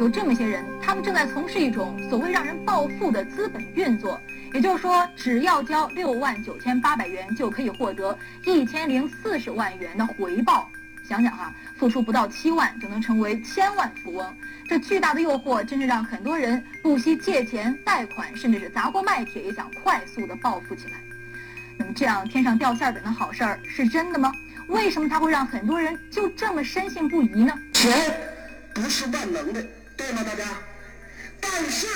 有这么些人，他们正在从事一种所谓让人暴富的资本运作。也就是说，只要交六万九千八百元，就可以获得一千零四十万元的回报。想想哈，付出不到七万就能成为千万富翁，这巨大的诱惑真是让很多人不惜借钱贷款，甚至是砸锅卖铁，也想快速的暴富起来。那么，这样天上掉馅饼的好事儿是真的吗？为什么它会让很多人就这么深信不疑呢？钱不是万能的，对吗，大家？但是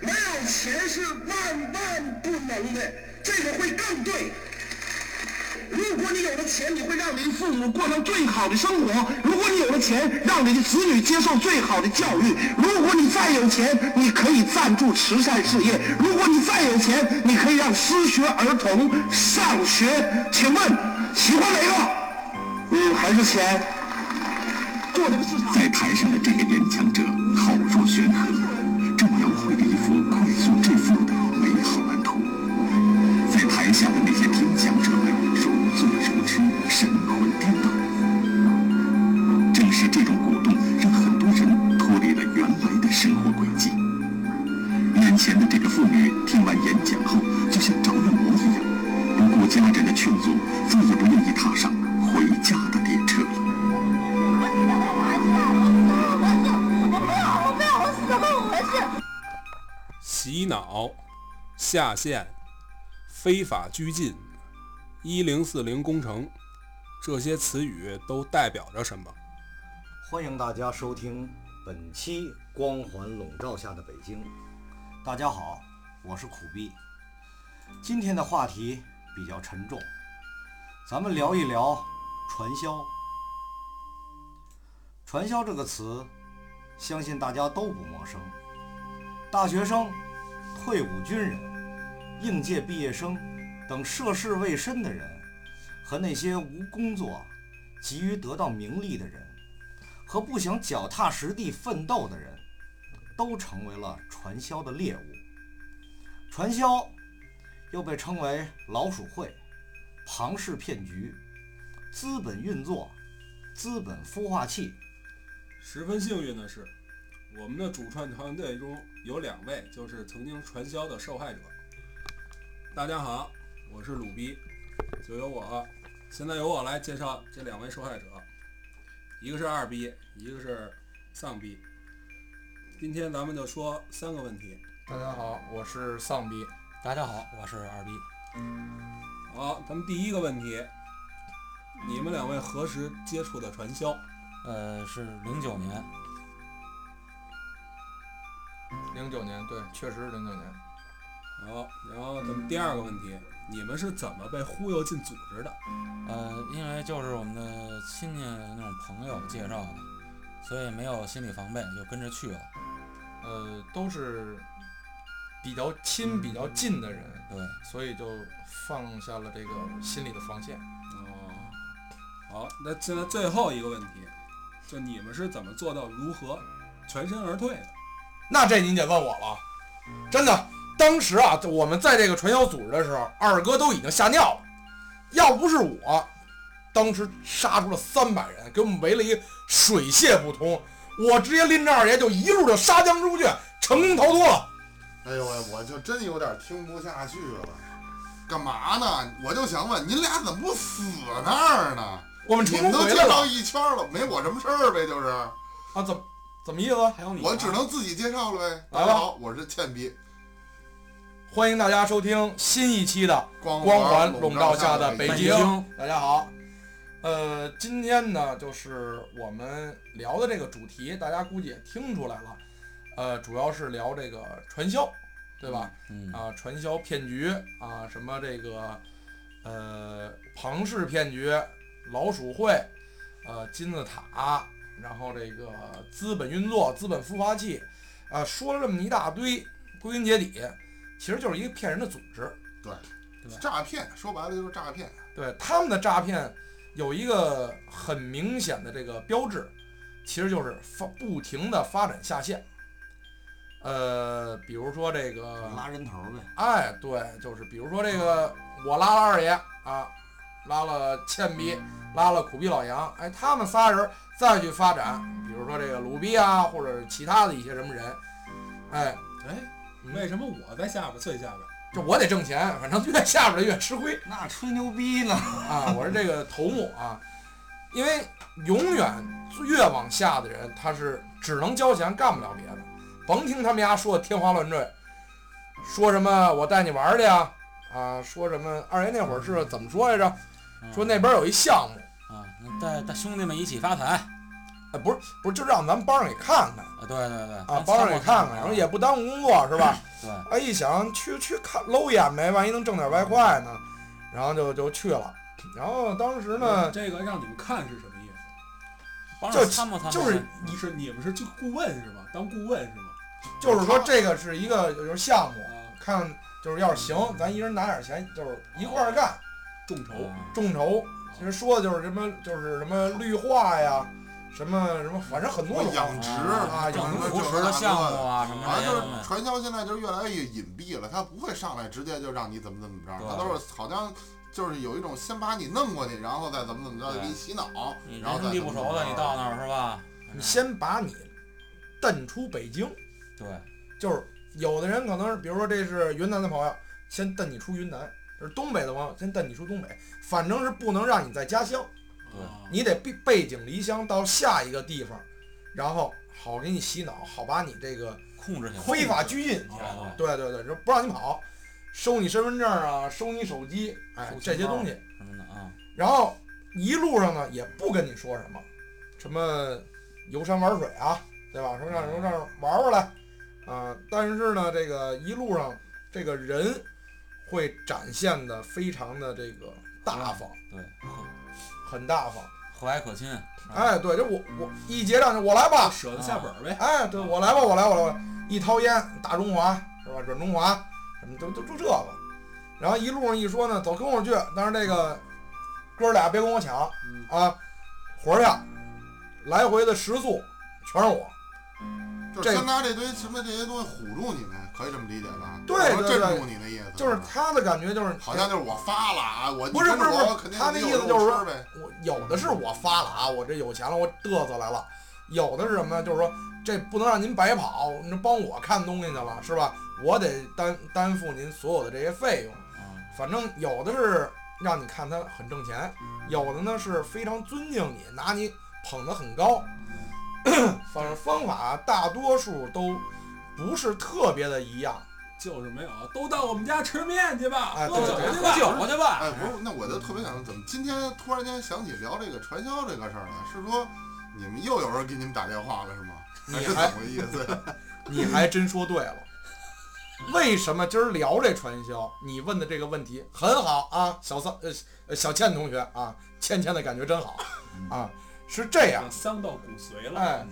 没有钱是万万不能的，这个会更对。如果你有了钱，你会让你的父母过上最好的生活；如果你有了钱，让你的子女接受最好的教育；如果你再有钱，你可以赞助慈善事业；如果你再有钱，你可以让失学儿童上学。请问喜欢哪个？嗯，还是钱？在台上的这个演讲者口若悬河，正描绘着一幅快速致富的美好蓝图。在台下的那些听讲者们如醉如痴，神魂颠倒。正是这种鼓动，让很多人脱离了原来的生活轨迹。眼前的这个妇女听完演讲后，就像着了魔一样，不顾家人的劝阻，再也不愿意踏上洗脑、下线、非法拘禁、一零四零工程，这些词语都代表着什么？欢迎大家收听本期《光环笼罩下的北京》。大家好，我是苦逼。今天的话题比较沉重，咱们聊一聊传销。传销这个词，相信大家都不陌生。大学生、退伍军人、应届毕业生等涉世未深的人，和那些无工作、急于得到名利的人，和不想脚踏实地奋斗的人，都成为了传销的猎物。传销又被称为老鼠会、庞氏骗局、资本运作、资本孵化器。十分幸运的是，我们的主创团队中有两位就是曾经传销的受害者。大家好，我是鲁逼，就由我，现在由我来介绍这两位受害者，一个是二逼，一个是丧逼。今天咱们就说三个问题。大家好，我是丧逼。大家好，我是二逼。好，咱们第一个问题，你们两位何时接触的传销？呃，是零九年。零九年，对，确实是零九年。好，然后咱们第二个问题，你们是怎么被忽悠进组织的？呃，因为就是我们的亲戚那种朋友介绍的，所以没有心理防备，就跟着去了。呃，都是比较亲、比较近的人，对，所以就放下了这个心理的防线。哦，好，那现在最后一个问题，就你们是怎么做到如何全身而退的？那这您得问我了，真的，当时啊，我们在这个传销组织的时候，二哥都已经吓尿了。要不是我，当时杀出了三百人，给我们围了一水泄不通，我直接拎着二爷就一路就杀将出去，成功逃脱了。哎呦喂，我就真有点听不下去了。干嘛呢？我就想问，您俩怎么不死那儿呢？我们你成都介绍一圈了，没我什么事儿呗，就是。啊？怎么怎么意思？还有你，我只能自己介绍了呗。大来吧家好，我是倩逼，欢迎大家收听新一期的光光环笼笼罩下的北北京。大家好，呃，今天呢，就是我们聊的这个主题，大家估计也听出来了，呃，主要是聊这个传销，对吧？嗯，啊，传销骗局啊，什么这个呃庞氏骗局、老鼠会、呃金字塔，然后这个资本运作、资本孵化器，啊，说了这么一大堆，归根结底，其实就是一个骗人的组织。对诈骗，说白了就是诈骗。对他们的诈骗有一个很明显的这个标志，其实就是发不停的发展下线。呃，比如说这个拉人头呗。哎，对，就是比如说这个，我拉了二爷啊，拉了倩逼，拉了苦逼老杨，哎，他们仨人再去发展，比如说这个鲁逼啊，或者其他的一些什么人，哎，哎，为什么我在下边最下边？这我得挣钱，反正越下边的越吃亏那吹牛逼呢？啊！我是这个头目啊，因为永远越往下的人，他是只能交钱，干不了别的。甭听他们家说的天花乱坠，说什么我带你玩去啊，啊，说什么二爷那会儿是怎么说来着？嗯说那边有一项目，啊，那带带兄弟们一起发财哎，不是不是，就让咱们帮着给看看啊，对对对，啊，咱帮着给看看，然后也不耽误工作，是吧？对，哎，一想去去看搂眼呗，万一能挣点外快呢，然后就就去了。然后当时呢，这个让你们看是什么意思？就参谋参谋，就是你是你们是就顾问是吗？当顾问是吗？就是说这个是一个就是项目，啊，看就是要是行，咱一人拿点钱，就是一块儿干，众筹嗯众筹。其实说的就是什么，就是什么绿化呀，什么什么，反正很多种。养殖啊养殖扶持的项目啊什么反正就是传销现在就是越来越隐蔽了，他不会上来直接就让你怎么怎么着，他都是好像就是有一种先把你弄过去，然后再怎么怎么着给你洗脑你，然后再人生地不熟的，你到那儿是吧？你先把你蹬出北京，对，就是有的人可能是，比如说这是云南的朋友，先蹬你出云南；这是东北的朋友，先带你出东北。反正是不能让你在家乡，你得背背井离乡到下一个地方，然后好给你洗脑，好把你这个控制起来，非法拘禁。哦对对对，就不让你跑，收你身份证啊，收你手机，哎收，钱包这些东西。什么的啊，然后一路上呢，也不跟你说什么，什么游山玩水啊，对吧？说让游上玩玩来，啊、但是呢，这个一路上这个人会展现的非常的这个大方，对，很大方。和蔼可亲，哎，对，就我我一结账就我来吧，舍得下本儿呗。哎，对我来吧，我来，我来，我来，一掏烟，大中华是吧？软中华，什么就就就这个。然后一路上一说呢，走，跟我去。但是这个哥俩别跟我抢嗯，啊，活儿下，来回的食宿全是我。就是先拿这堆什么这些东西唬住你们，可以这么理解吧？对对对你的意思，就是他的感觉就是好像就是我发了啊，我不是不是不是我肯定他的意思就是说。我有的是我发了啊，我这有钱了，我嘚瑟来了；有的是什么呢？就是说这不能让您白跑，您帮我看东西去了是吧？我得担担负您所有的这些费用。啊，反正有的是让你看他很挣钱，有的呢是非常尊敬你，拿你捧得很高。反正方法大多数都不是特别的一样。就是没有，都到我们家吃面去吧，哎喝酒去吧。喝酒去吧，哎，不是，那我就特别想，怎么今天突然间想起聊这个传销这个事儿了？是说你们又有人给你们打电话了是吗？还是你还怎么个意思？你还真说对了。为什么今儿聊这传销？你问的这个问题很好啊，小桑呃呃小倩同学啊，倩倩的感觉真好啊，是这样。伤到骨髓了。哎，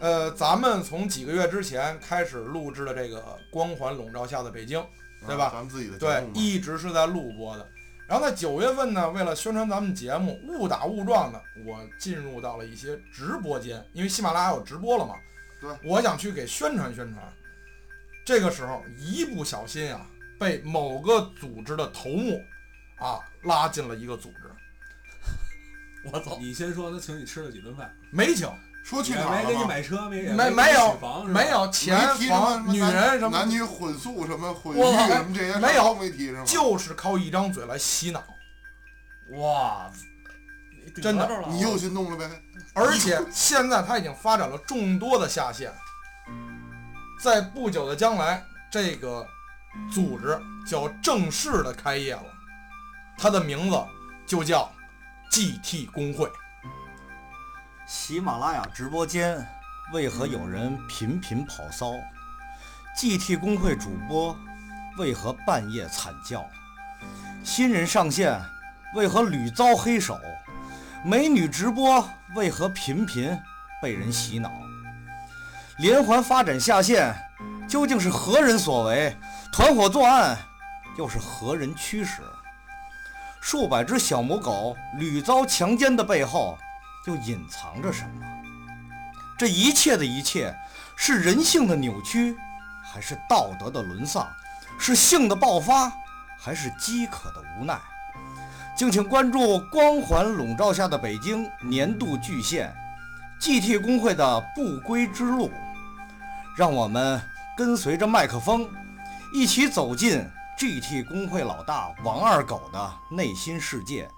呃，咱们从几个月之前开始录制的这个《光环笼罩下的北京》，对吧啊咱们自己的对一直是在录播的。然后在九月份呢，为了宣传咱们节目，误打误撞的，我进入到了一些直播间，因为喜马拉雅有直播了嘛。对，我想去给宣传宣传。这个时候一不小心啊，被某个组织的头目啊拉进了一个组织，我走，你先说他请你吃了几顿饭，没请，说去哪没给你？买车，没给没没有房没有钱房、女人什么男女混宿什么混我浴什么这些没有没提是吗？就是靠一张嘴来洗脑，哇，真的你又心动了呗？而且现在他已经发展了众多的下线，在不久的将来，这个组织就要正式的开业了，它的名字就叫 GT 工会。喜马拉雅直播间为何有人频频跑骚？GT 工会主播为何半夜惨叫？新人上线为何屡遭黑手？美女直播为何频频被人洗脑？连环发展下线究竟是何人所为？团伙作案又是何人驱使？数百只小母狗屡遭强奸的背后，又隐藏着什么？这一切的一切，是人性的扭曲，还是道德的沦丧？是性的爆发，还是饥渴的无奈？敬请关注光环笼罩下的北京年度巨献 ——GT 工会的不归之路。让我们跟随着麦克风，一起走进 GT 工会老大王二狗的内心世界，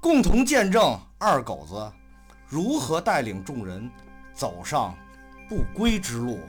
共同见证二狗子如何带领众人走上不归之路。